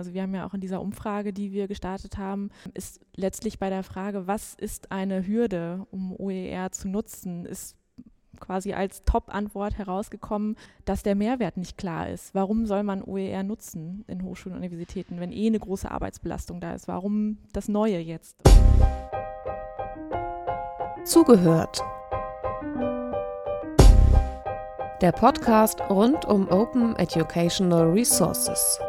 Also wir haben ja auch in dieser Umfrage, die wir gestartet haben, ist letztlich bei der Frage, was ist eine Hürde, um OER zu nutzen, ist quasi als Top-Antwort herausgekommen, dass der Mehrwert nicht klar ist. Warum soll man OER nutzen in Hochschulen und Universitäten, wenn eh eine große Arbeitsbelastung da ist? Warum das Neue jetzt? Zugehört. Der Podcast rund um Open Educational Resources.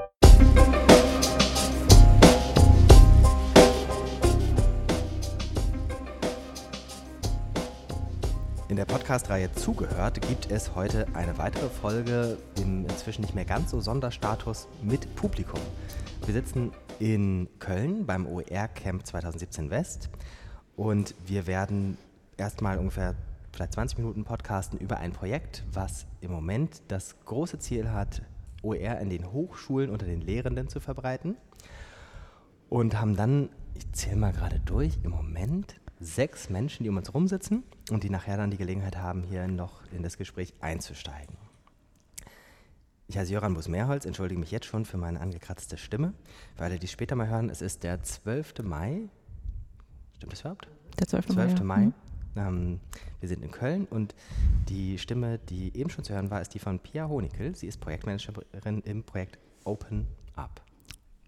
In der Podcast-Reihe Zugehört gibt es heute eine weitere Folge im inzwischen nicht mehr ganz so Sonderstatus mit Publikum. Wir sitzen in Köln beim OER-Camp 2017 West und wir werden erstmal ungefähr vielleicht 20 Minuten podcasten über ein Projekt, was im Moment das große Ziel hat, OER in den Hochschulen unter den Lehrenden zu verbreiten. Und haben dann, ich zähle mal gerade durch, im Moment sechs Menschen, die um uns rumsitzen und die nachher dann die Gelegenheit haben, hier noch in das Gespräch einzusteigen. Ich heiße Jöran Busmeerholz, entschuldige mich jetzt schon für meine angekratzte Stimme. Für alle, die später mal hören, es ist der 12. Mai. Stimmt das überhaupt? Der 12. 12. Mai. Mai. Ja. Ähm, wir sind in Köln und die Stimme, die eben schon zu hören war, ist die von Pia Honikel. Sie ist Projektmanagerin im Projekt Open Up.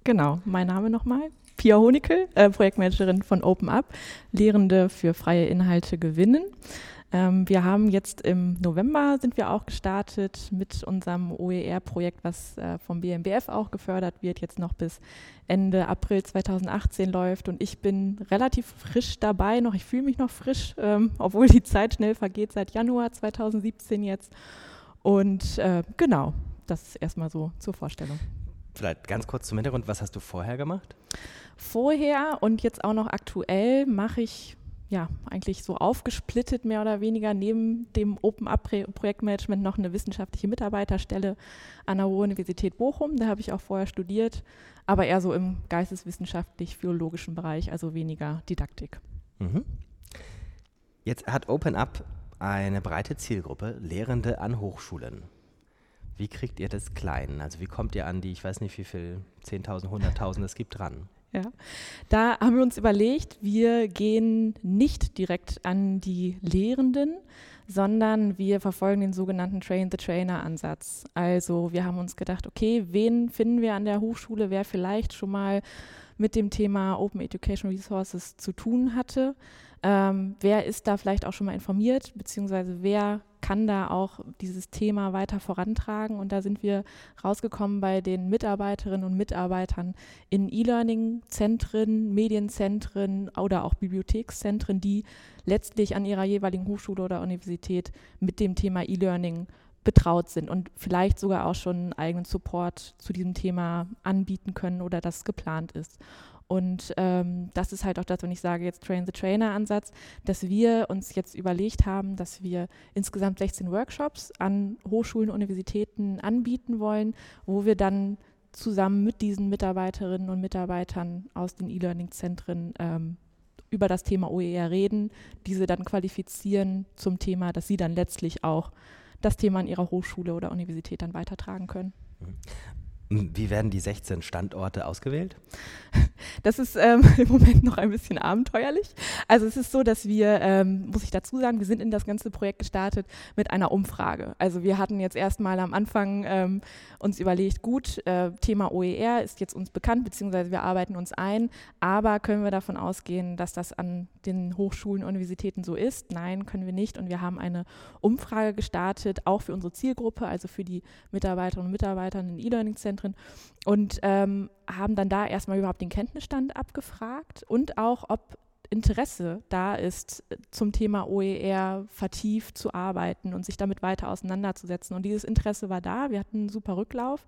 Genau, mein Name nochmal. Pia Honikel, äh, Projektmanagerin von Open Up, Lehrende für freie Inhalte gewinnen. Ähm, wir haben jetzt im November sind wir auch gestartet mit unserem OER-Projekt, was äh, vom BMBF auch gefördert wird, jetzt noch bis Ende April 2018 läuft. Und ich bin relativ frisch dabei noch. Ich fühle mich noch frisch, ähm, obwohl die Zeit schnell vergeht, seit Januar 2017 jetzt. Und äh, genau, das ist erstmal so zur Vorstellung. Vielleicht ganz kurz zum Hintergrund, was hast du vorher gemacht? Vorher und jetzt auch noch aktuell mache ich ja eigentlich so aufgesplittet mehr oder weniger neben dem Open-Up-Projektmanagement noch eine wissenschaftliche Mitarbeiterstelle an der Ruhr-Universität Bochum. Da habe ich auch vorher studiert, aber eher so im geisteswissenschaftlich-philologischen Bereich, also weniger Didaktik. Mhm. Jetzt hat Open Up eine breite Zielgruppe, Lehrende an Hochschulen. Wie kriegt ihr das klein? Also wie kommt ihr an die, ich weiß nicht wie viel, 10.000, 100.000 es gibt dran? Ja, da haben wir uns überlegt, wir gehen nicht direkt an die Lehrenden, sondern wir verfolgen den sogenannten Train-the-Trainer-Ansatz. Also wir haben uns gedacht, okay, wen finden wir an der Hochschule, wer vielleicht schon mal mit dem Thema Open Education Resources zu tun hatte. Ähm, wer ist da vielleicht auch schon mal informiert, beziehungsweise wer kann da auch dieses Thema weiter vorantragen. Und da sind wir rausgekommen bei den Mitarbeiterinnen und Mitarbeitern in E-Learning-Zentren, Medienzentren oder auch Bibliothekszentren, die letztlich an ihrer jeweiligen Hochschule oder Universität mit dem Thema E-Learning betraut sind und vielleicht sogar auch schon einen eigenen Support zu diesem Thema anbieten können oder das geplant ist. Und ähm, das ist halt auch das, wenn ich sage jetzt Train-the-Trainer-Ansatz, dass wir uns jetzt überlegt haben, dass wir insgesamt 16 Workshops an Hochschulen, Universitäten anbieten wollen, wo wir dann zusammen mit diesen Mitarbeiterinnen und Mitarbeitern aus den E-Learning-Zentren ähm, über das Thema OER reden, diese dann qualifizieren zum Thema, dass sie dann letztlich auch das Thema an ihrer Hochschule oder Universität dann weitertragen können. Mhm. Wie werden die 16 Standorte ausgewählt? Das ist ähm, im Moment noch ein bisschen abenteuerlich. Also es ist so, dass wir, ähm, muss ich dazu sagen, wir sind in das ganze Projekt gestartet mit einer Umfrage. Also wir hatten jetzt erstmal am Anfang ähm, uns überlegt, gut, äh, Thema OER ist jetzt uns bekannt, beziehungsweise wir arbeiten uns ein, aber können wir davon ausgehen, dass das an den Hochschulen, Universitäten so ist? Nein, können wir nicht. Und wir haben eine Umfrage gestartet, auch für unsere Zielgruppe, also für die Mitarbeiterinnen und Mitarbeiter in E-Learning-Zentren und ähm, haben dann da erstmal überhaupt den Kenntnisstand abgefragt und auch, ob Interesse da ist, zum Thema OER vertieft zu arbeiten und sich damit weiter auseinanderzusetzen. Und dieses Interesse war da. Wir hatten einen super Rücklauf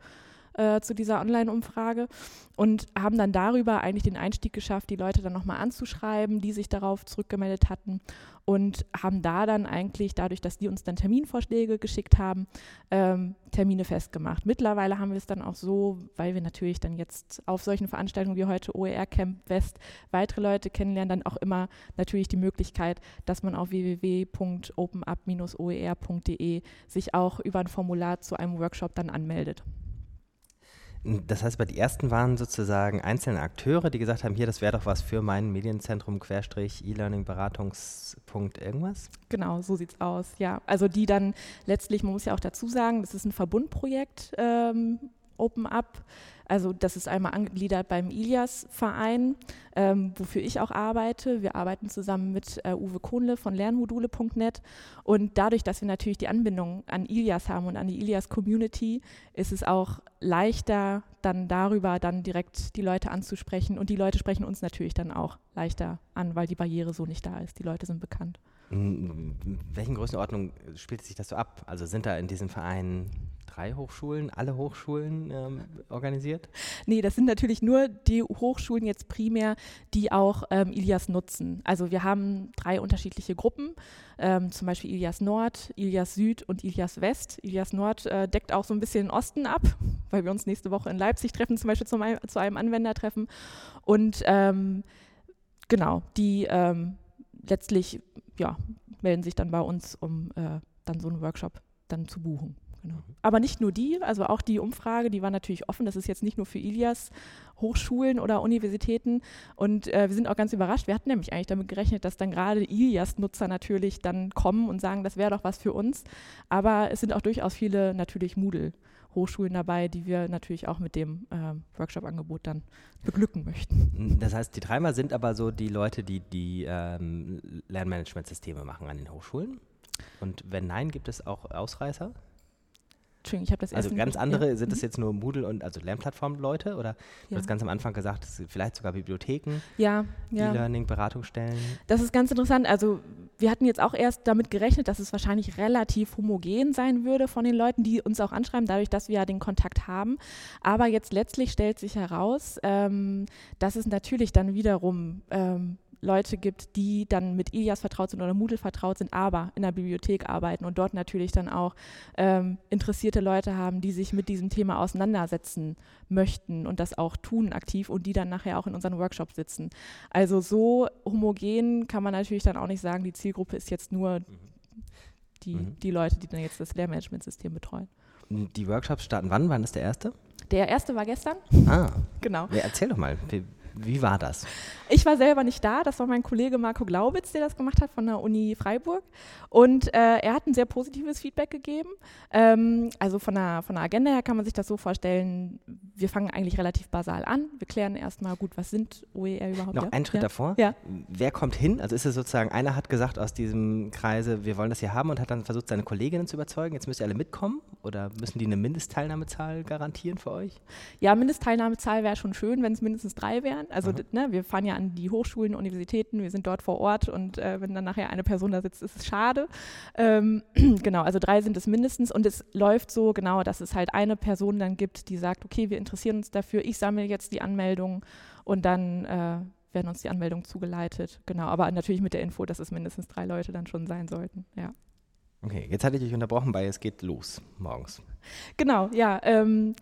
äh, zu dieser Online-Umfrage und haben dann darüber eigentlich den Einstieg geschafft, die Leute dann nochmal anzuschreiben, die sich darauf zurückgemeldet hatten und haben da dann eigentlich, dadurch, dass die uns dann Terminvorschläge geschickt haben, ähm, Termine festgemacht. Mittlerweile haben wir es dann auch so, weil wir natürlich dann jetzt auf solchen Veranstaltungen wie heute OER Camp West weitere Leute kennenlernen, dann auch immer natürlich die Möglichkeit, dass man auf www.openup-oer.de sich auch über ein Formular zu einem Workshop dann anmeldet. Das heißt, bei die ersten waren sozusagen einzelne Akteure, die gesagt haben, hier, das wäre doch was für mein Medienzentrum, Querstrich, E-Learning, Beratungspunkt, irgendwas? Genau, so sieht es aus, ja. Also die dann letztlich, man muss ja auch dazu sagen, das ist ein Verbundprojekt, ähm, Open Up. Also das ist einmal angegliedert beim Ilias-Verein, ähm, wofür ich auch arbeite. Wir arbeiten zusammen mit äh, Uwe Kohnle von lernmodule.net und dadurch, dass wir natürlich die Anbindung an Ilias haben und an die Ilias-Community, ist es auch leichter, dann darüber dann direkt die Leute anzusprechen und die Leute sprechen uns natürlich dann auch leichter an, weil die Barriere so nicht da ist. Die Leute sind bekannt. In welchen Größenordnung spielt sich das so ab? Also sind da in diesem Verein drei Hochschulen, alle Hochschulen ähm, organisiert? Nee, das sind natürlich nur die Hochschulen jetzt primär, die auch ähm, Ilias nutzen. Also wir haben drei unterschiedliche Gruppen, ähm, zum Beispiel Ilias Nord, Ilias Süd und Ilias West. Ilias Nord äh, deckt auch so ein bisschen den Osten ab, weil wir uns nächste Woche in Leipzig treffen, zum Beispiel zum, zu einem Anwendertreffen. Und ähm, genau, die ähm, letztlich ja, melden sich dann bei uns, um äh, dann so einen Workshop dann zu buchen. Genau. Aber nicht nur die, also auch die Umfrage, die war natürlich offen. Das ist jetzt nicht nur für Ilias Hochschulen oder Universitäten. Und äh, wir sind auch ganz überrascht. Wir hatten nämlich eigentlich damit gerechnet, dass dann gerade Ilias-Nutzer natürlich dann kommen und sagen, das wäre doch was für uns. Aber es sind auch durchaus viele natürlich Moodle. Hochschulen dabei, die wir natürlich auch mit dem äh, Workshop-Angebot dann beglücken möchten. Das heißt, die dreimal sind aber so die Leute, die die ähm, Lernmanagementsysteme machen an den Hochschulen? Und wenn nein, gibt es auch Ausreißer? Entschuldigung, ich habe das Also ganz andere, ja. sind das mhm. jetzt nur Moodle und also Lernplattform-Leute oder du ja. hast ganz am Anfang gesagt, vielleicht sogar Bibliotheken, ja, ja. E-Learning, Beratungsstellen? Das ist ganz interessant. Also wir hatten jetzt auch erst damit gerechnet, dass es wahrscheinlich relativ homogen sein würde von den Leuten, die uns auch anschreiben, dadurch, dass wir ja den Kontakt haben. Aber jetzt letztlich stellt sich heraus, ähm, dass es natürlich dann wiederum ähm, Leute gibt, die dann mit Ilias vertraut sind oder Moodle vertraut sind, aber in der Bibliothek arbeiten und dort natürlich dann auch ähm, interessierte Leute haben, die sich mit diesem Thema auseinandersetzen möchten und das auch tun aktiv und die dann nachher auch in unseren Workshops sitzen. Also so homogen kann man natürlich dann auch nicht sagen, die Zielgruppe ist jetzt nur die, mhm. die Leute, die dann jetzt das Lehrmanagementsystem betreuen. Die Workshops starten wann? Wann ist der erste? Der erste war gestern. Ah, genau. Ja, erzähl doch mal, wie, wie war das? Ich war selber nicht da, das war mein Kollege Marco Glaubitz, der das gemacht hat von der Uni Freiburg. Und äh, er hat ein sehr positives Feedback gegeben. Ähm, also von der, von der Agenda her kann man sich das so vorstellen, wir fangen eigentlich relativ basal an. Wir klären erstmal gut, was sind OER überhaupt? Noch ja? einen Schritt ja? davor. Ja. Wer kommt hin? Also ist es sozusagen, einer hat gesagt aus diesem Kreise, wir wollen das hier haben und hat dann versucht, seine Kolleginnen zu überzeugen, jetzt müsst ihr alle mitkommen? Oder müssen die eine Mindestteilnahmezahl garantieren für euch? Ja, Mindestteilnahmezahl wäre schon schön, wenn es mindestens drei wären. Also ne, wir fahren ja an die Hochschulen, Universitäten, wir sind dort vor Ort und äh, wenn dann nachher eine Person da sitzt, ist es schade. Ähm, genau, also drei sind es mindestens und es läuft so genau, dass es halt eine Person dann gibt, die sagt, okay, wir interessieren uns dafür, ich sammle jetzt die Anmeldungen und dann äh, werden uns die Anmeldungen zugeleitet. Genau, aber natürlich mit der Info, dass es mindestens drei Leute dann schon sein sollten, ja. Okay, jetzt hatte ich euch unterbrochen, weil es geht los morgens. Genau, ja. Ähm,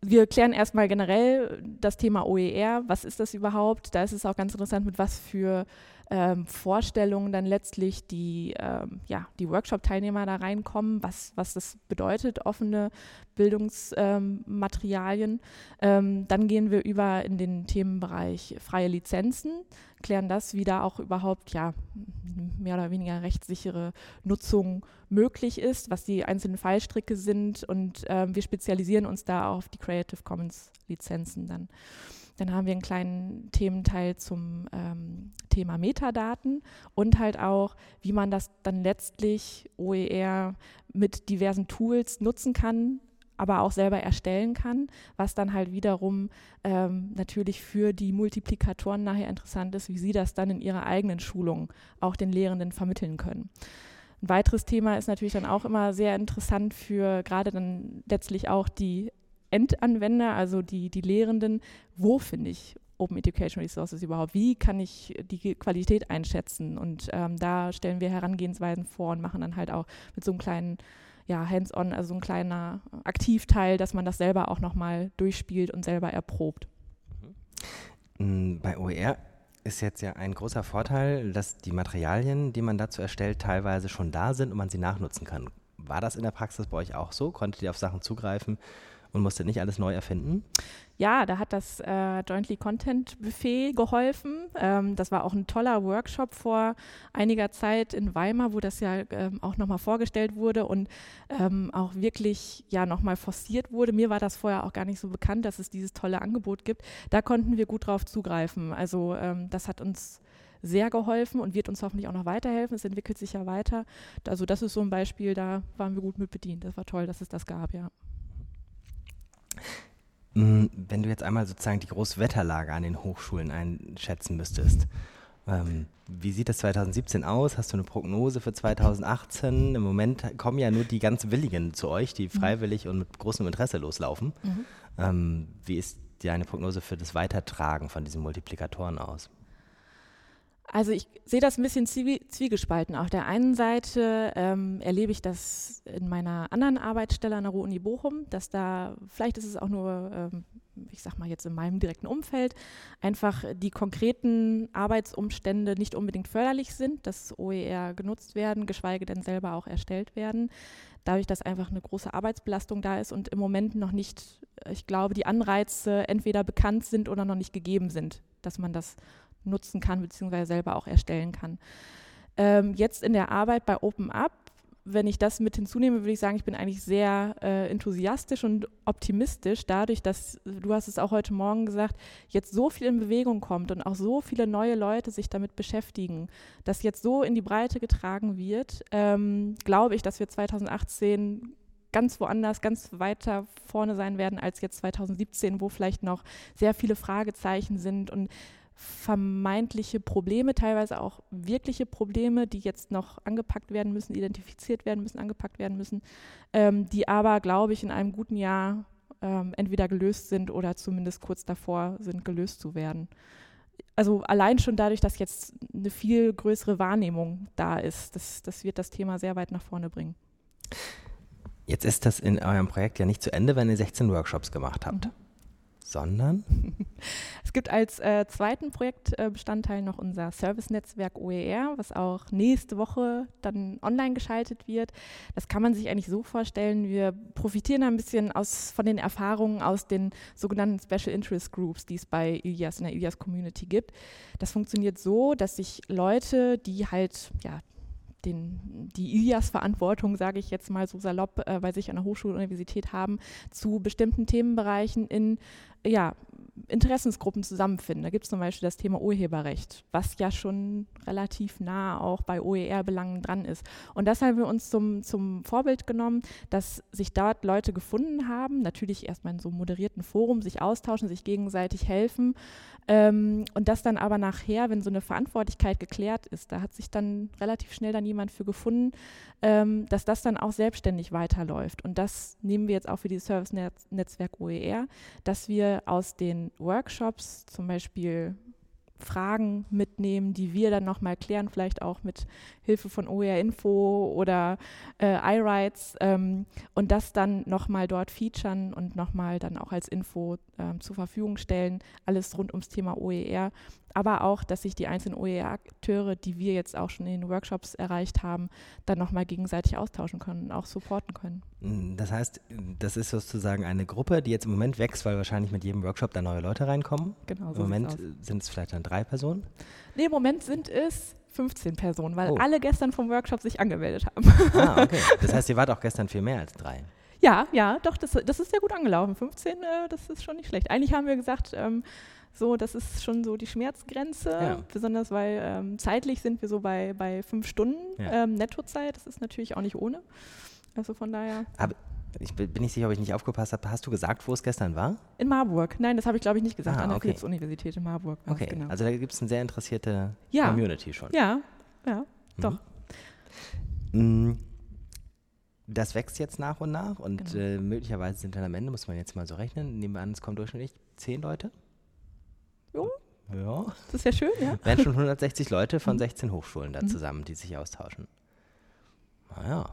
wir klären erstmal generell das Thema OER. Was ist das überhaupt? Da ist es auch ganz interessant, mit was für ähm, Vorstellungen dann letztlich die, ähm, ja, die Workshop-Teilnehmer da reinkommen, was, was das bedeutet, offene Bildungsmaterialien. Ähm, dann gehen wir über in den Themenbereich freie Lizenzen, klären das, wie da auch überhaupt ja, mehr oder weniger rechtssichere Nutzung möglich ist, was die einzelnen Fallstricke sind und ähm, wir spezialisieren uns da auf die Creative Commons Lizenzen dann. Dann haben wir einen kleinen Thementeil zum ähm, Thema Metadaten und halt auch, wie man das dann letztlich OER mit diversen Tools nutzen kann, aber auch selber erstellen kann, was dann halt wiederum ähm, natürlich für die Multiplikatoren nachher interessant ist, wie sie das dann in ihrer eigenen Schulung auch den Lehrenden vermitteln können. Ein weiteres Thema ist natürlich dann auch immer sehr interessant für gerade dann letztlich auch die Endanwender, also die, die Lehrenden, wo finde ich Open Education Resources überhaupt? Wie kann ich die Qualität einschätzen? Und ähm, da stellen wir Herangehensweisen vor und machen dann halt auch mit so einem kleinen ja, Hands-on, also so ein kleiner Aktivteil, dass man das selber auch nochmal durchspielt und selber erprobt. Mhm. Bei OER ist jetzt ja ein großer Vorteil, dass die Materialien, die man dazu erstellt, teilweise schon da sind und man sie nachnutzen kann. War das in der Praxis bei euch auch so? Konntet ihr auf Sachen zugreifen und musstet nicht alles neu erfinden? Ja, da hat das äh, Jointly Content Buffet geholfen. Ähm, das war auch ein toller Workshop vor einiger Zeit in Weimar, wo das ja ähm, auch nochmal vorgestellt wurde und ähm, auch wirklich ja nochmal forciert wurde. Mir war das vorher auch gar nicht so bekannt, dass es dieses tolle Angebot gibt. Da konnten wir gut drauf zugreifen. Also ähm, das hat uns sehr geholfen und wird uns hoffentlich auch noch weiterhelfen. Es entwickelt sich ja weiter. Also das ist so ein Beispiel, da waren wir gut mit bedient. Das war toll, dass es das gab, ja. Mm, wenn du jetzt einmal sozusagen die Großwetterlage an den Hochschulen einschätzen müsstest, ähm, wie sieht das 2017 aus? Hast du eine Prognose für 2018? Im Moment kommen ja nur die ganz Willigen zu euch, die mhm. freiwillig und mit großem Interesse loslaufen. Mhm. Ähm, wie ist deine Prognose für das Weitertragen von diesen Multiplikatoren aus? Also ich sehe das ein bisschen zwiegespalten. Auf der einen Seite ähm, erlebe ich das in meiner anderen Arbeitsstelle an der Ruhr-Uni Bochum, dass da, vielleicht ist es auch nur, ähm, ich sag mal jetzt in meinem direkten Umfeld, einfach die konkreten Arbeitsumstände nicht unbedingt förderlich sind, dass OER genutzt werden, geschweige denn selber auch erstellt werden. Dadurch, dass einfach eine große Arbeitsbelastung da ist und im Moment noch nicht, ich glaube, die Anreize entweder bekannt sind oder noch nicht gegeben sind, dass man das nutzen kann, beziehungsweise selber auch erstellen kann. Ähm, jetzt in der Arbeit bei OpenUp, wenn ich das mit hinzunehme, würde ich sagen, ich bin eigentlich sehr äh, enthusiastisch und optimistisch, dadurch, dass, du hast es auch heute Morgen gesagt, jetzt so viel in Bewegung kommt und auch so viele neue Leute sich damit beschäftigen, dass jetzt so in die Breite getragen wird, ähm, glaube ich, dass wir 2018 ganz woanders, ganz weiter vorne sein werden als jetzt 2017, wo vielleicht noch sehr viele Fragezeichen sind und vermeintliche Probleme, teilweise auch wirkliche Probleme, die jetzt noch angepackt werden müssen, identifiziert werden müssen, angepackt werden müssen, ähm, die aber, glaube ich, in einem guten Jahr ähm, entweder gelöst sind oder zumindest kurz davor sind, gelöst zu werden. Also allein schon dadurch, dass jetzt eine viel größere Wahrnehmung da ist, das, das wird das Thema sehr weit nach vorne bringen. Jetzt ist das in eurem Projekt ja nicht zu Ende, wenn ihr 16 Workshops gemacht habt. Mhm sondern? Es gibt als äh, zweiten Projektbestandteil noch unser Service-Netzwerk OER, was auch nächste Woche dann online geschaltet wird. Das kann man sich eigentlich so vorstellen, wir profitieren ein bisschen aus, von den Erfahrungen aus den sogenannten Special Interest Groups, die es bei Ilias in der Ilias Community gibt. Das funktioniert so, dass sich Leute, die halt ja, den, die IAS-Verantwortung, sage ich jetzt mal so salopp, äh, bei sich an der Hochschule und Universität haben, zu bestimmten Themenbereichen in ja, Interessensgruppen zusammenfinden. Da gibt es zum Beispiel das Thema Urheberrecht, was ja schon relativ nah auch bei OER-Belangen dran ist. Und das haben wir uns zum, zum Vorbild genommen, dass sich dort Leute gefunden haben, natürlich erstmal in so einem moderierten Forum, sich austauschen, sich gegenseitig helfen. Ähm, und das dann aber nachher, wenn so eine Verantwortlichkeit geklärt ist, da hat sich dann relativ schnell dann jemand für gefunden, ähm, dass das dann auch selbstständig weiterläuft. Und das nehmen wir jetzt auch für dieses Service-Netzwerk OER, dass wir aus den Workshops zum Beispiel Fragen mitnehmen, die wir dann nochmal klären, vielleicht auch mit Hilfe von OER Info oder äh, iRights ähm, und das dann nochmal dort featuren und nochmal dann auch als Info ähm, zur Verfügung stellen. Alles rund ums Thema OER aber auch, dass sich die einzelnen OER-Akteure, die wir jetzt auch schon in den Workshops erreicht haben, dann nochmal gegenseitig austauschen können und auch supporten können. Mm, das heißt, das ist sozusagen eine Gruppe, die jetzt im Moment wächst, weil wahrscheinlich mit jedem Workshop da neue Leute reinkommen. Genau. So Im Moment sind es vielleicht dann drei Personen? Nee, im Moment sind es 15 Personen, weil oh. alle gestern vom Workshop sich angemeldet haben. Ah, okay. Das heißt, ihr wart auch gestern viel mehr als drei. Ja, ja, doch, das, das ist sehr gut angelaufen. 15, äh, das ist schon nicht schlecht. Eigentlich haben wir gesagt, ähm, so, das ist schon so die Schmerzgrenze, ja. besonders weil ähm, zeitlich sind wir so bei, bei fünf Stunden ja. ähm, Nettozeit. Das ist natürlich auch nicht ohne. Also von daher. Aber ich bin nicht sicher, ob ich nicht aufgepasst habe. Hast du gesagt, wo es gestern war? In Marburg. Nein, das habe ich glaube ich nicht gesagt. Ah, An der okay. Universität in Marburg. Okay, genau. also da gibt es eine sehr interessierte ja. Community schon. Ja, ja, mhm. doch. Mm, das wächst jetzt nach und nach und genau. äh, möglicherweise sind dann am Ende, muss man jetzt mal so rechnen, nehmen wir an, es kommen durchschnittlich zehn Leute. Jo. Ja. Das ist ja schön, ja. Wären schon 160 Leute von 16 mhm. Hochschulen da mhm. zusammen, die sich austauschen. Naja,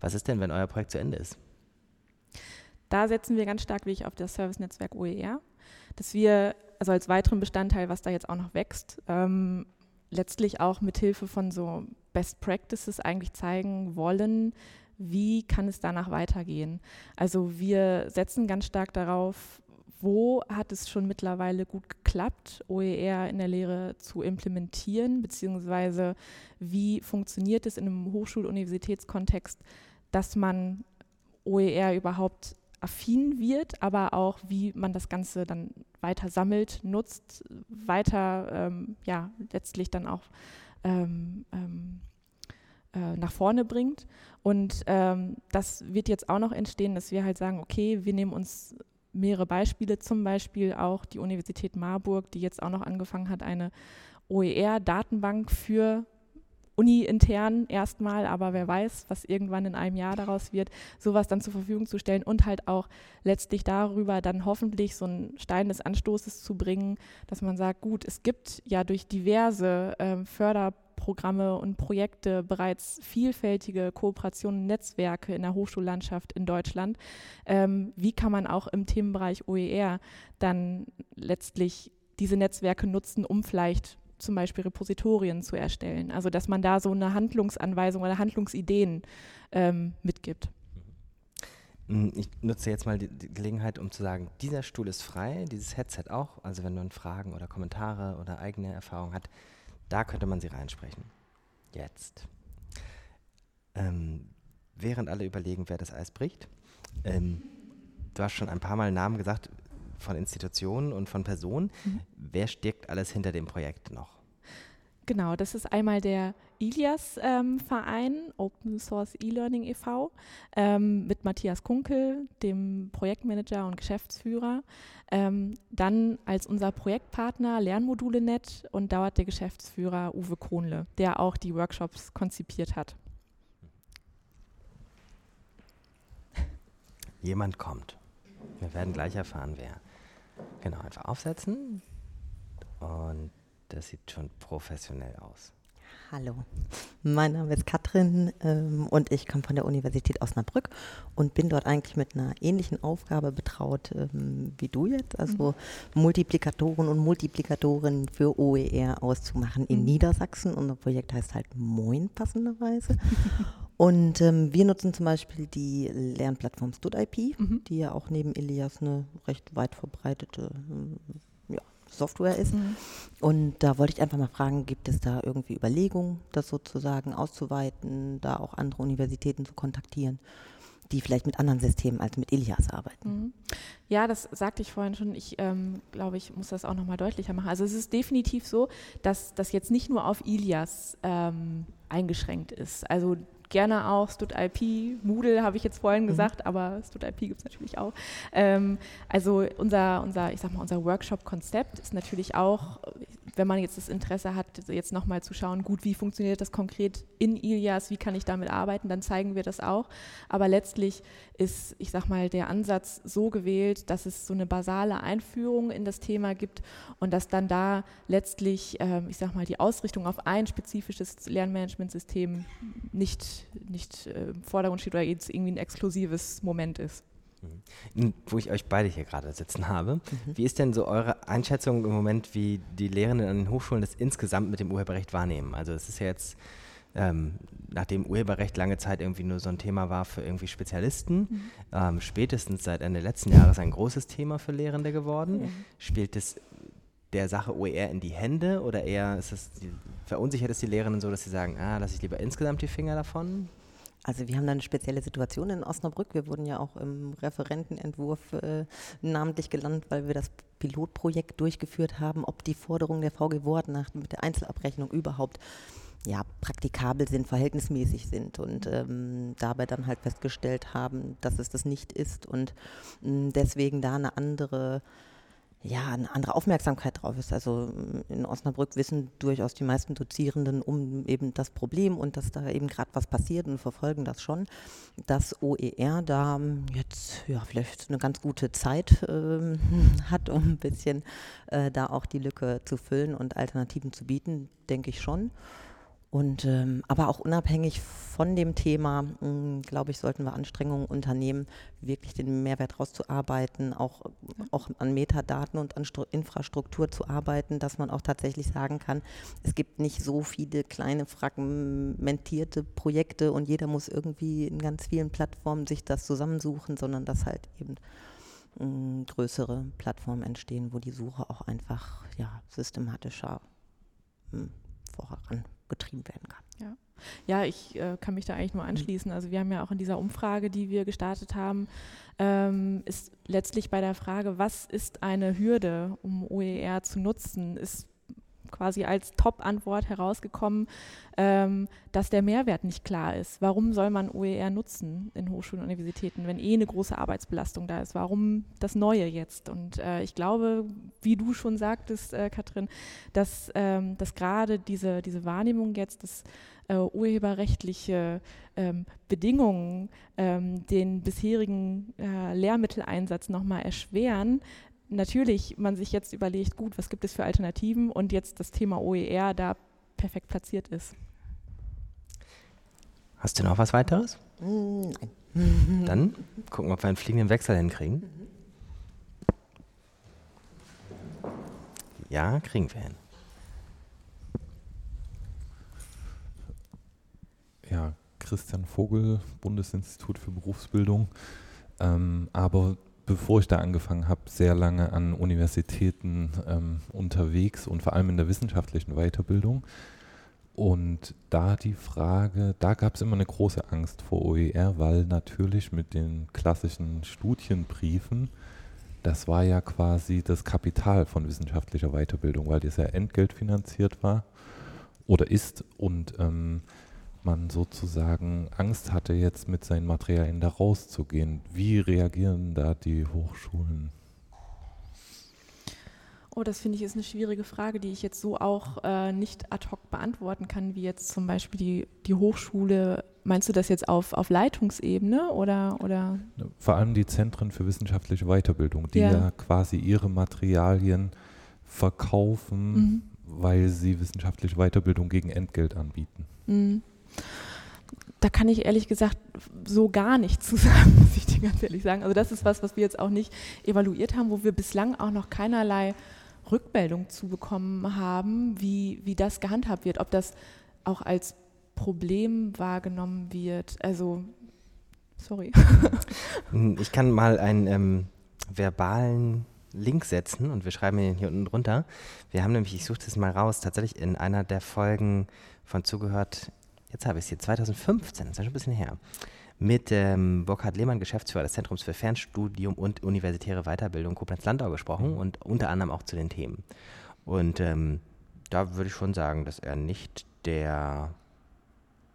was ist denn, wenn euer Projekt zu Ende ist? Da setzen wir ganz stark wie auf das Service-Netzwerk OER, dass wir, also als weiteren Bestandteil, was da jetzt auch noch wächst, ähm, letztlich auch mit Hilfe von so Best Practices eigentlich zeigen wollen, wie kann es danach weitergehen. Also wir setzen ganz stark darauf, wo hat es schon mittlerweile gut geklappt, OER in der Lehre zu implementieren, beziehungsweise wie funktioniert es in einem Hochschul-Universitätskontext, dass man OER überhaupt affin wird, aber auch wie man das Ganze dann weiter sammelt, nutzt, weiter ähm, ja letztlich dann auch ähm, ähm, äh, nach vorne bringt. Und ähm, das wird jetzt auch noch entstehen, dass wir halt sagen, okay, wir nehmen uns mehrere Beispiele, zum Beispiel auch die Universität Marburg, die jetzt auch noch angefangen hat, eine OER-Datenbank für Uni intern erstmal, aber wer weiß, was irgendwann in einem Jahr daraus wird, sowas dann zur Verfügung zu stellen und halt auch letztlich darüber dann hoffentlich so einen Stein des Anstoßes zu bringen, dass man sagt, gut, es gibt ja durch diverse äh, Förderprogramme und Projekte bereits vielfältige Kooperationen, Netzwerke in der Hochschullandschaft in Deutschland. Ähm, wie kann man auch im Themenbereich OER dann letztlich diese Netzwerke nutzen, um vielleicht zum Beispiel Repositorien zu erstellen. Also dass man da so eine Handlungsanweisung oder Handlungsideen ähm, mitgibt. Mhm. Ich nutze jetzt mal die, Gelegenheit, um zu sagen, dieser Stuhl ist frei, dieses Headset auch. Also wenn man Fragen oder Kommentare oder eigene Erfahrungen hat, da könnte man sie reinsprechen. Jetzt. Ähm, während alle überlegen, wer das Eis bricht. Ähm, du hast schon ein paar Mal Namen gesagt, von Institutionen und von Personen. Mhm. Wer steckt alles hinter dem Projekt noch? Genau, das ist einmal der ILIAS-Verein, ähm, Open Source E-Learning e.V., ähm, mit Matthias Kunkel, dem Projektmanager und Geschäftsführer. Ähm, dann als unser Projektpartner Lernmodule.net und dauert der Geschäftsführer Uwe Kronle, der auch die Workshops konzipiert hat. Jemand kommt. Wir werden gleich erfahren, wer. Genau, einfach aufsetzen. Und das sieht schon professionell aus. Hallo, mein Name ist Katrin ähm, und ich komme von der Universität Osnabrück und bin dort eigentlich mit einer ähnlichen Aufgabe betraut ähm, wie du jetzt, also mhm. Multiplikatoren und Multiplikatorinnen für OER auszumachen in mhm. Niedersachsen. Unser Projekt heißt halt Moin passenderweise. und ähm, wir nutzen zum Beispiel die Lernplattform StudIP, mhm. die ja auch neben Elias eine recht weit verbreitete Software ist. Mhm. Und da wollte ich einfach mal fragen, gibt es da irgendwie Überlegungen, das sozusagen auszuweiten, da auch andere Universitäten zu kontaktieren? die vielleicht mit anderen Systemen als mit Ilias arbeiten. Mhm. Ja, das sagte ich vorhin schon. Ich ähm, glaube, ich muss das auch nochmal deutlicher machen. Also es ist definitiv so, dass das jetzt nicht nur auf Ilias ähm, eingeschränkt ist. Also gerne auch StudIP, Moodle habe ich jetzt vorhin mhm. gesagt, aber StudIP gibt es natürlich auch. Ähm, also unser, unser, ich sag mal, unser Workshop-Konzept ist natürlich auch, wenn man jetzt das Interesse hat, jetzt nochmal zu schauen, gut, wie funktioniert das konkret in Ilias, wie kann ich damit arbeiten, dann zeigen wir das auch. Aber letztlich ist, ich sag mal, der Ansatz so gewählt, dass es so eine basale Einführung in das Thema gibt und dass dann da letztlich, ähm, ich sag mal, die Ausrichtung auf ein spezifisches Lernmanagementsystem nicht, nicht äh, im Vordergrund steht oder jetzt irgendwie ein exklusives Moment ist. Mhm. Wo ich euch beide hier gerade sitzen habe, mhm. wie ist denn so eure Einschätzung im Moment, wie die Lehrenden an den Hochschulen das insgesamt mit dem Urheberrecht wahrnehmen? Also es ist ja jetzt, ähm, nachdem Urheberrecht lange Zeit irgendwie nur so ein Thema war für irgendwie Spezialisten, mhm. ähm, spätestens seit Ende letzten Jahres ein großes Thema für Lehrende geworden. Mhm. Spielt es der Sache OER in die Hände oder eher ist es verunsichert es die Lehrenden so, dass sie sagen, ah, lasse ich lieber insgesamt die Finger davon? Also wir haben da eine spezielle Situation in Osnabrück. Wir wurden ja auch im Referentenentwurf äh, namentlich gelandet, weil wir das Pilotprojekt durchgeführt haben, ob die Forderungen der VG Wort nach mit der Einzelabrechnung überhaupt ja, praktikabel sind, verhältnismäßig sind und ähm, dabei dann halt festgestellt haben, dass es das nicht ist und mh, deswegen da eine andere ja, eine andere Aufmerksamkeit drauf ist. Also mm, in Osnabrück wissen durchaus die meisten Dozierenden um eben das Problem und dass da eben gerade was passiert und verfolgen das schon. Dass OER da jetzt ja vielleicht eine ganz gute Zeit äh, hat, um ein bisschen äh, da auch die Lücke zu füllen und Alternativen zu bieten, denke ich schon. Und ähm, aber auch unabhängig von dem Thema, hm, glaube ich, sollten wir Anstrengungen unternehmen, wirklich den Mehrwert rauszuarbeiten, auch, auch an Metadaten und an Stru Infrastruktur zu arbeiten, dass man auch tatsächlich sagen kann, es gibt nicht so viele kleine fragmentierte Projekte und jeder muss irgendwie in ganz vielen Plattformen sich das zusammensuchen, sondern dass halt eben mh, hm, größere Plattformen entstehen, wo die Suche auch einfach ja, systematischer mh, hm, vorangetrieben werden kann. Ja. Ja, ich äh, kann mich da eigentlich nur anschließen. Also wir haben ja auch in dieser Umfrage, die wir gestartet haben, ähm, ist letztlich bei der Frage, was ist eine Hürde, um OER zu nutzen, ist quasi als Top-Antwort herausgekommen, ähm, dass der Mehrwert nicht klar ist. Warum soll man OER nutzen in Hochschulen und Universitäten, wenn eh eine große Arbeitsbelastung da ist? Warum das Neue jetzt? Und äh, ich glaube, wie du schon sagtest, äh, Katrin, dass, ähm, dass gerade diese, diese Wahrnehmung jetzt, dass äh, urheberrechtliche ähm, Bedingungen ähm, den bisherigen äh, Lehrmitteleinsatz nochmal erschweren, natürlich man sich jetzt überlegt, gut, was gibt es für Alternativen und jetzt das Thema OER da perfekt platziert ist. Hast du noch was weiteres? Nein. Dann gucken wir, ob wir einen fliegenden Wechsel hinkriegen. Ja, kriegen wir hin. Ja, Christian Vogel, Bundesinstitut für Berufsbildung. Ähm, aber bevor ich da angefangen habe, sehr lange an Universitäten ähm, unterwegs und vor allem in der wissenschaftlichen Weiterbildung. Und da die Frage, da gab es immer eine große Angst vor OER, weil natürlich mit den klassischen Studienbriefen, das war ja quasi das Kapital von wissenschaftlicher Weiterbildung, weil das ja entgeltfinanziert war oder ist und ähm, man sozusagen Angst hatte, jetzt mit seinen Materialien da rauszugehen. Wie reagieren da die Hochschulen? Oh, das finde ich ist eine schwierige Frage, die ich jetzt so auch äh, nicht ad hoc beantworten kann, wie jetzt zum Beispiel die, die Hochschule. Meinst du das jetzt auf, auf Leitungsebene oder, oder? Vor allem die Zentren für wissenschaftliche Weiterbildung, die ja, ja quasi ihre Materialien verkaufen, mhm. weil sie wissenschaftliche Weiterbildung gegen Entgelt anbieten. Mhm da kann ich ehrlich gesagt so gar nichts zu sagen, muss ich dir ganz ehrlich sagen. Also das ist was, was wir jetzt auch nicht evaluiert haben, wo wir bislang auch noch keinerlei Rückmeldung zu bekommen haben, wie, wie das gehandhabt wird, ob das auch als Problem wahrgenommen wird. Also, sorry. Ich kann mal einen ähm, verbalen Link setzen und wir schreiben ihn hier unten drunter. Wir haben nämlich, ich suche das mal raus, tatsächlich in einer der Folgen von Zugehört jetzt habe ich es hier, 2015, das ist ja schon ein bisschen her, mit ähm, Burkhard Lehmann, Geschäftsführer des Zentrums für Fernstudium und universitäre Weiterbildung Koblenz-Landau gesprochen und unter anderem auch zu den Themen. Und ähm, da würde ich schon sagen, dass er nicht der,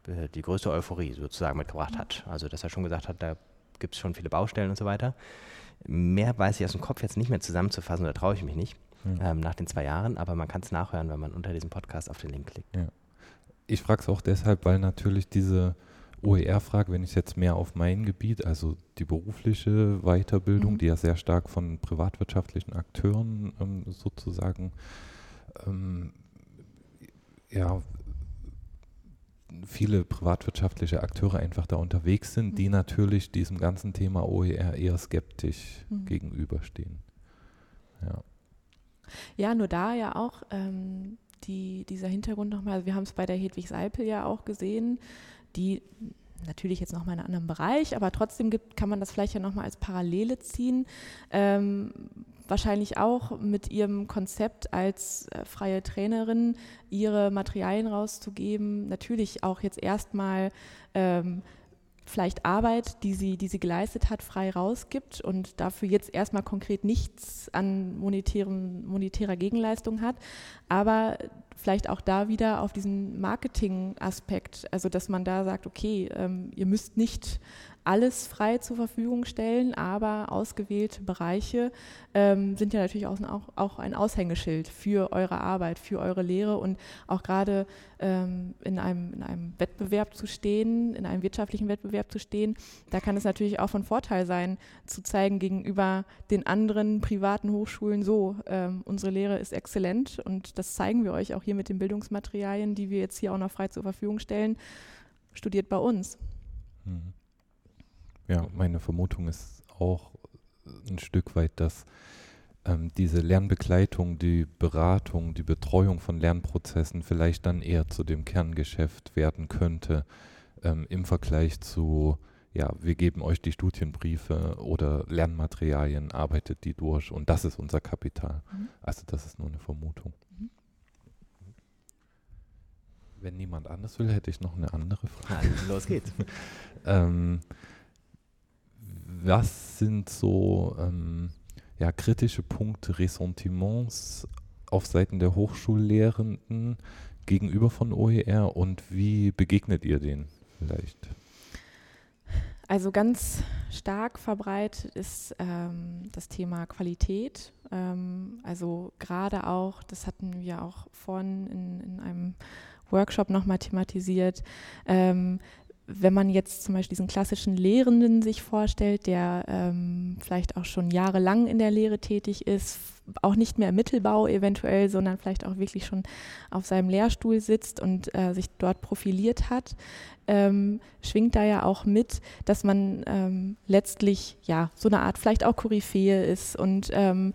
äh, die größte Euphorie sozusagen mitgebracht hat. Also, dass er schon gesagt hat, da gibt es schon viele Baustellen und so weiter. Mehr weiß ich aus dem Kopf jetzt nicht mehr zusammenzufassen, da traue ich mich nicht, mhm. ähm, nach den zwei Jahren, aber man kann es nachhören, wenn man unter diesem Podcast auf den Link klickt. Ja ich frage es auch deshalb, weil natürlich diese OER-Frage, wenn ich jetzt mehr auf mein Gebiet, also die berufliche Weiterbildung, mhm. die ja sehr stark von privatwirtschaftlichen Akteuren ähm, sozusagen ähm, ja, viele privatwirtschaftliche Akteure einfach da unterwegs sind, mhm. die natürlich diesem ganzen Thema OER eher skeptisch mhm. gegenüberstehen. Ja. ja, nur da ja auch ähm, die, dieser Hintergrund nochmal, also wir haben es bei der Hedwig Seipel ja auch gesehen, die natürlich jetzt nochmal in einem anderen Bereich, aber trotzdem gibt, kann man das vielleicht ja nochmal als Parallele ziehen. Ähm, wahrscheinlich auch mit ihrem Konzept als äh, freie Trainerin ihre Materialien rauszugeben, natürlich auch jetzt erstmal ähm, vielleicht Arbeit, die sie, die sie geleistet hat, frei rausgibt und dafür jetzt erstmal konkret nichts an monetärer Gegenleistung hat, aber vielleicht auch da wieder auf diesen Marketing-Aspekt, also dass man da sagt, okay, ähm, ihr müsst nicht alles frei zur Verfügung stellen, aber ausgewählte Bereiche ähm, sind ja natürlich auch, auch, ein Aushängeschild für eure Arbeit, für eure Lehre. Und auch gerade ähm, in, einem, in einem Wettbewerb zu stehen, in einem wirtschaftlichen Wettbewerb zu stehen, da kann es natürlich auch von Vorteil sein, zu zeigen gegenüber den anderen privaten Hochschulen, so, ähm, unsere Lehre ist exzellent und das zeigen wir euch auch hier mit den Bildungsmaterialien, die wir jetzt hier auch noch frei zur Verfügung stellen. Studiert bei uns. Mhm. Ja, meine Vermutung ist auch ein Stück weit, dass ähm, diese Lernbegleitung, die Beratung, die Betreuung von Lernprozessen vielleicht dann eher zu dem Kerngeschäft werden könnte ähm, im Vergleich zu, ja, wir geben euch die Studienbriefe oder Lernmaterialien, arbeitet die durch und das ist unser Kapital. Mhm. Also das ist nur eine Vermutung. Mhm. Wenn niemand anders will, hätte ich noch eine andere Frage. Los geht's. ähm, was sind so ähm, ja, kritische Punkte, Ressentiments auf Seiten der Hochschullehrenden gegenüber von OER und wie begegnet ihr denen vielleicht? Also ganz stark verbreitet ist ähm, das Thema Qualität. Ähm, also gerade auch, das hatten wir auch vorhin in, in einem Workshop nochmal thematisiert, ähm, wenn man jetzt zum Beispiel diesen klassischen Lehrenden sich vorstellt, der ähm, vielleicht auch schon jahrelang in der Lehre tätig ist, auch nicht mehr im Mittelbau eventuell, sondern vielleicht auch wirklich schon auf seinem Lehrstuhl sitzt und äh, sich dort profiliert hat, ähm, schwingt da ja auch mit, dass man ähm, letztlich ja so eine Art vielleicht auch Koryphäe ist und ähm,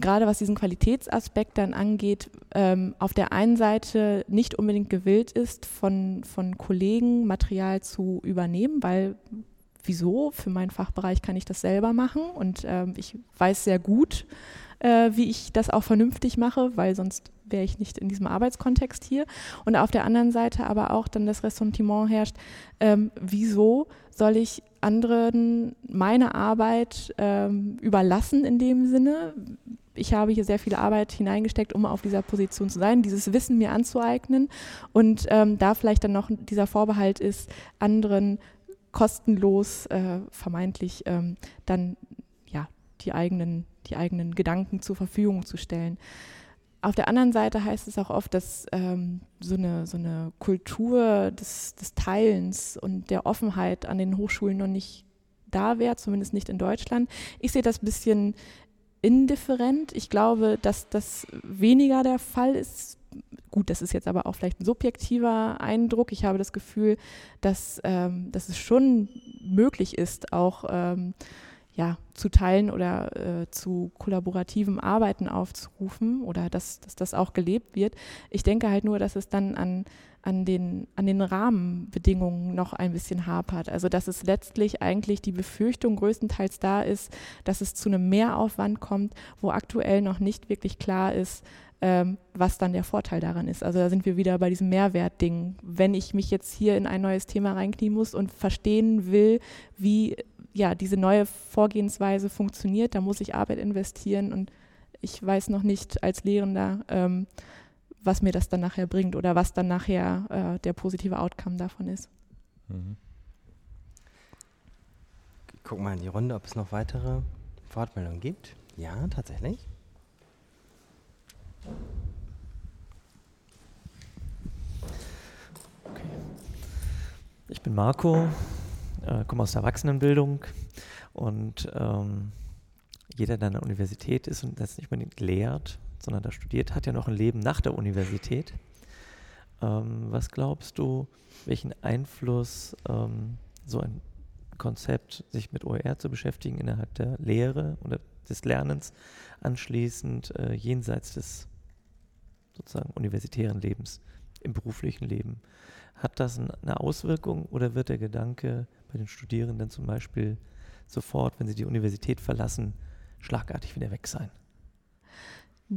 gerade was diesen Qualitätsaspekt dann angeht, ähm, auf der einen Seite nicht unbedingt gewillt ist, von, von Kollegen Material zu übernehmen, weil wieso? Für meinen Fachbereich kann ich das selber machen und ähm, ich weiß sehr gut, äh, wie ich das auch vernünftig mache, weil sonst wäre ich nicht in diesem Arbeitskontext hier. Und auf der anderen Seite aber auch dann das Ressentiment herrscht, ähm, wieso soll ich anderen meine Arbeit ähm, überlassen in dem Sinne? Ich habe hier sehr viel Arbeit hineingesteckt, um auf dieser Position zu sein, dieses Wissen mir anzueignen und ähm, da vielleicht dann noch dieser Vorbehalt ist, anderen kostenlos äh, vermeintlich ähm, dann ja die eigenen die eigenen Gedanken zur Verfügung zu stellen. Auf der anderen Seite heißt es auch oft, dass ähm, so, eine, so eine Kultur des, des Teilens und der Offenheit an den Hochschulen noch nicht da wäre, zumindest nicht in Deutschland. Ich sehe das ein bisschen indifferent. Ich glaube, dass das weniger der Fall ist. Gut, das ist jetzt aber auch vielleicht ein subjektiver Eindruck. Ich habe das Gefühl, dass, ähm, dass es schon möglich ist, auch ähm, ja, zu teilen oder äh, zu kollaborativem Arbeiten aufzurufen oder dass, dass das auch gelebt wird. Ich denke halt nur, dass es dann an an den, an den Rahmenbedingungen noch ein bisschen hapert. Also dass es letztlich eigentlich die Befürchtung größtenteils da ist, dass es zu einem Mehraufwand kommt, wo aktuell noch nicht wirklich klar ist, ähm, was dann der Vorteil daran ist. Also da sind wir wieder bei diesem Mehrwertding. Wenn ich mich jetzt hier in ein neues Thema reinknien muss und verstehen will, wie ja diese neue Vorgehensweise funktioniert, da muss ich Arbeit investieren und ich weiß noch nicht als Lehrender, ähm, was mir das dann nachher bringt oder was dann nachher äh, der positive Outcome davon ist. Mhm. Ich guck mal in die Runde, ob es noch weitere Wortmeldungen gibt. Ja, tatsächlich. Okay. Ich bin Marco, äh, komme aus der Erwachsenenbildung und ähm, jeder, der an der Universität ist und das nicht unbedingt lehrt, sondern da studiert, hat ja noch ein Leben nach der Universität. Ähm, was glaubst du, welchen Einfluss ähm, so ein Konzept, sich mit OER zu beschäftigen innerhalb der Lehre oder des Lernens, anschließend äh, jenseits des sozusagen universitären Lebens, im beruflichen Leben. Hat das eine Auswirkung oder wird der Gedanke bei den Studierenden zum Beispiel sofort, wenn sie die Universität verlassen, schlagartig wieder weg sein?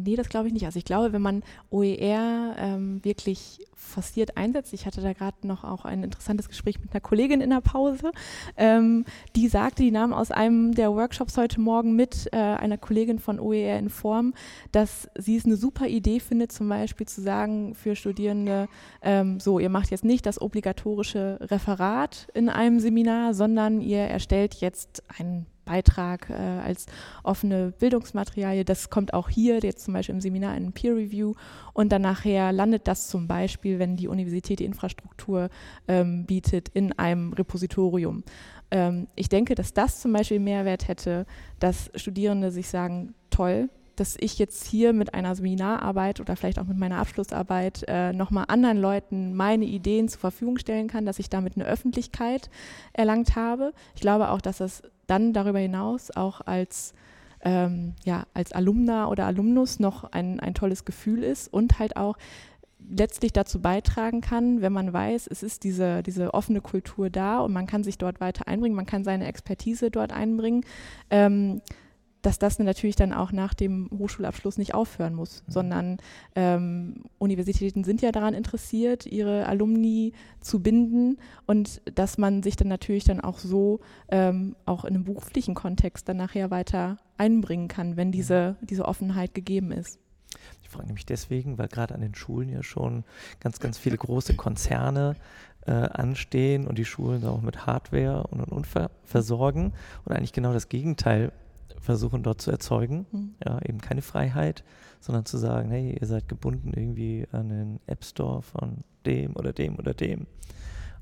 Nee, das glaube ich nicht. Also ich glaube, wenn man OER ähm, wirklich forciert einsetzt, ich hatte da gerade noch auch ein interessantes Gespräch mit einer Kollegin in der Pause, ähm, die sagte, die nahm aus einem der Workshops heute Morgen mit äh, einer Kollegin von OER in Form, dass sie es eine super Idee findet, zum Beispiel zu sagen für Studierende, ähm, so, ihr macht jetzt nicht das obligatorische Referat in einem Seminar, sondern ihr erstellt jetzt ein Beitrag äh, als offene Bildungsmaterialie. Das kommt auch hier, jetzt zum Beispiel im Seminar in Peer Review. Und dann nachher landet das zum Beispiel, wenn die Universität die Infrastruktur ähm, bietet, in einem Repositorium. Ähm, ich denke, dass das zum Beispiel Mehrwert hätte, dass Studierende sich sagen, toll, dass ich jetzt hier mit einer Seminararbeit oder vielleicht auch mit meiner Abschlussarbeit äh, nochmal anderen Leuten meine Ideen zur Verfügung stellen kann, dass ich damit eine Öffentlichkeit erlangt habe. Ich glaube auch, dass das dann darüber hinaus auch als ähm, ja, als Alumna oder Alumnus noch ein, ein tolles Gefühl ist und halt auch letztlich dazu beitragen kann, wenn man weiß, es ist diese, diese offene Kultur da und man kann sich dort weiter einbringen, man kann seine Expertise dort einbringen. Ähm, dass das natürlich dann auch nach dem Hochschulabschluss nicht aufhören muss, mhm. sondern ähm, Universitäten sind ja daran interessiert, ihre Alumni zu binden und dass man sich dann natürlich dann auch so ähm, auch in einem beruflichen Kontext dann nachher weiter einbringen kann, wenn diese, diese Offenheit gegeben ist. Ich frage nämlich deswegen, weil gerade an den Schulen ja schon ganz, ganz viele große Konzerne äh, anstehen und die Schulen auch mit Hardware und, und, und versorgen und eigentlich genau das Gegenteil versuchen dort zu erzeugen. Mhm. Ja, eben keine Freiheit, sondern zu sagen, hey, ihr seid gebunden irgendwie an den App Store von dem oder dem oder dem.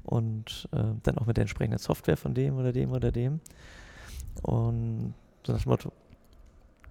Und äh, dann auch mit der entsprechenden Software von dem oder dem oder dem. Und so nach dem Motto,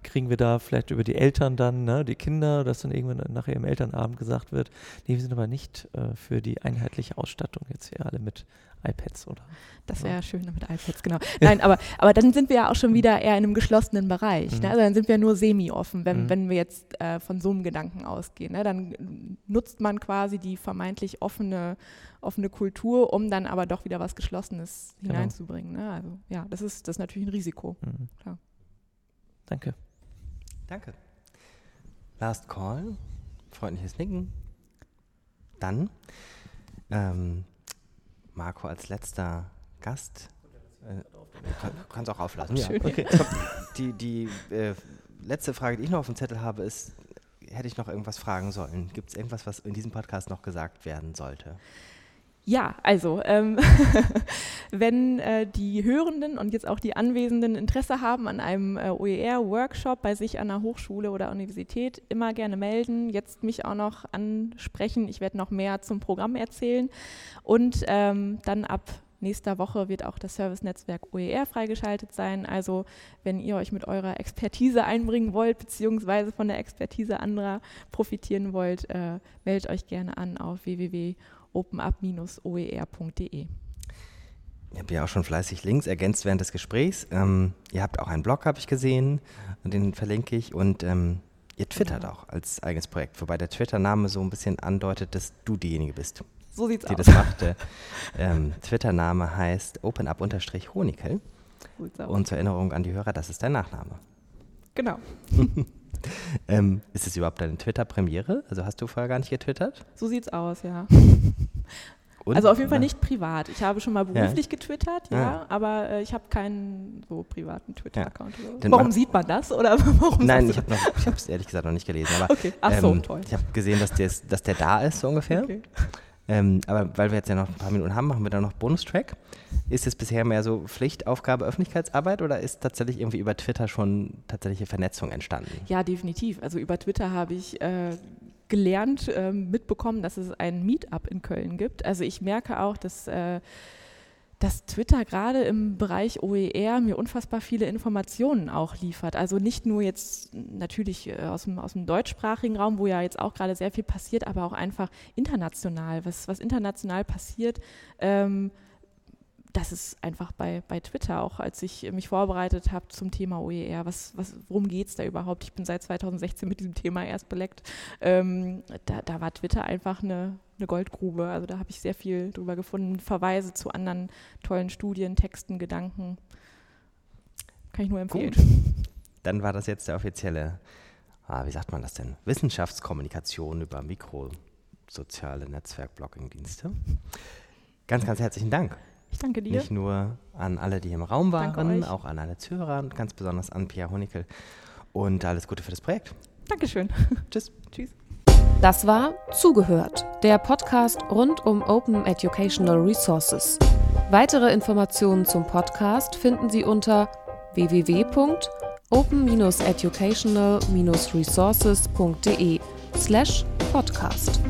kriegen wir da vielleicht über die Eltern dann, ne, die Kinder, dass dann irgendwann nachher im Elternabend gesagt wird, nee, wir sind aber nicht äh, für die einheitliche Ausstattung jetzt hier alle mit iPads oder. Das wäre ja. schön mit iPads, genau. Nein, aber, aber dann sind wir ja auch schon wieder eher in einem geschlossenen Bereich. Ne? Mhm. Ne? Also dann sind wir nur semi-offen, wenn, mhm. wenn wir jetzt äh, von so einem Gedanken ausgehen. Ne? Dann nutzt man quasi die vermeintlich offene, offene Kultur, um dann aber doch wieder was Geschlossenes genau. hineinzubringen. Ne? Also ja, das ist, das ist natürlich ein Risiko. Mhm. Klar. Danke. Danke. Last Call, freundliches Nicken. Dann ähm, Marco als letzter Gast. Äh, kann, kannst auch auflassen. Ja. Okay. Die, die äh, letzte Frage, die ich noch auf dem Zettel habe, ist, hätte ich noch irgendwas fragen sollen? Gibt es irgendwas, was in diesem Podcast noch gesagt werden sollte? Ja, also ähm, wenn äh, die Hörenden und jetzt auch die Anwesenden Interesse haben an einem äh, OER-Workshop bei sich an der Hochschule oder Universität, immer gerne melden. Jetzt mich auch noch ansprechen. Ich werde noch mehr zum Programm erzählen. Und ähm, dann ab nächster Woche wird auch das Service-Netzwerk OER freigeschaltet sein. Also wenn ihr euch mit eurer Expertise einbringen wollt, beziehungsweise von der Expertise anderer profitieren wollt, äh, meldet euch gerne an auf www openup-oer.de. Ihr habt ja auch schon fleißig Links ergänzt während des Gesprächs. Ähm, ihr habt auch einen Blog, habe ich gesehen, den verlinke ich. Und ähm, ihr twittert genau. auch als eigenes Projekt, wobei der Twitter-Name so ein bisschen andeutet, dass du diejenige bist. So sieht's die aus. das macht. ähm, Twitter-Name heißt openup-honikel. Und zur Erinnerung an die Hörer, das ist dein Nachname. Genau. ähm, ist es überhaupt deine Twitter-Premiere? Also hast du vorher gar nicht getwittert? So sieht's aus, ja. Und, also auf jeden Fall nicht privat. Ich habe schon mal beruflich ja. getwittert, ja, ja. aber äh, ich habe keinen so privaten Twitter-Account. Ja. Warum sieht man das? Oder warum Nein, ich habe es ehrlich gesagt noch nicht gelesen. Aber, okay. Ach so, ähm, toll. Ich habe gesehen, dass, dass der da ist, so ungefähr. Okay. Ähm, aber weil wir jetzt ja noch ein paar Minuten haben, machen wir da noch Bonustrack. Ist es bisher mehr so Pflichtaufgabe, Öffentlichkeitsarbeit oder ist tatsächlich irgendwie über Twitter schon tatsächliche Vernetzung entstanden? Ja, definitiv. Also über Twitter habe ich äh, gelernt, äh, mitbekommen, dass es ein Meetup in Köln gibt. Also ich merke auch, dass äh, dass Twitter gerade im Bereich OER mir unfassbar viele Informationen auch liefert. Also nicht nur jetzt natürlich äh, aus dem, aus dem deutschsprachigen Raum, wo ja jetzt auch gerade sehr viel passiert, aber auch einfach international. Was, was international passiert, ähm, das ist einfach bei, bei Twitter auch, als ich mich vorbereitet habe zum Thema OER. Was, was, worum geht es da überhaupt? Ich bin seit 2016 mit diesem Thema erst beleckt. Ähm, da, da war Twitter einfach eine, eine Goldgrube. Also da habe ich sehr viel drüber gefunden. Verweise zu anderen tollen Studien, Texten, Gedanken. Kann ich nur empfehlen. Gut. Dann war das jetzt der offizielle ah, wie sagt man das denn, Wissenschaftskommunikation über mikrosoziale Netzwerk-Blogging-Dienste. Ganz, ganz herzlichen Dank. Ich danke dir. Nicht nur an alle, die im Raum waren, auch an alle Zuhörer und ganz besonders an Pia Honickel. Und alles Gute für das Projekt. Dankeschön. Tschüss. Tschüss. Das war Zugehört, der Podcast rund um Open Educational Resources. Weitere Informationen zum Podcast finden Sie unter www.open-educational-resources.de slash podcast.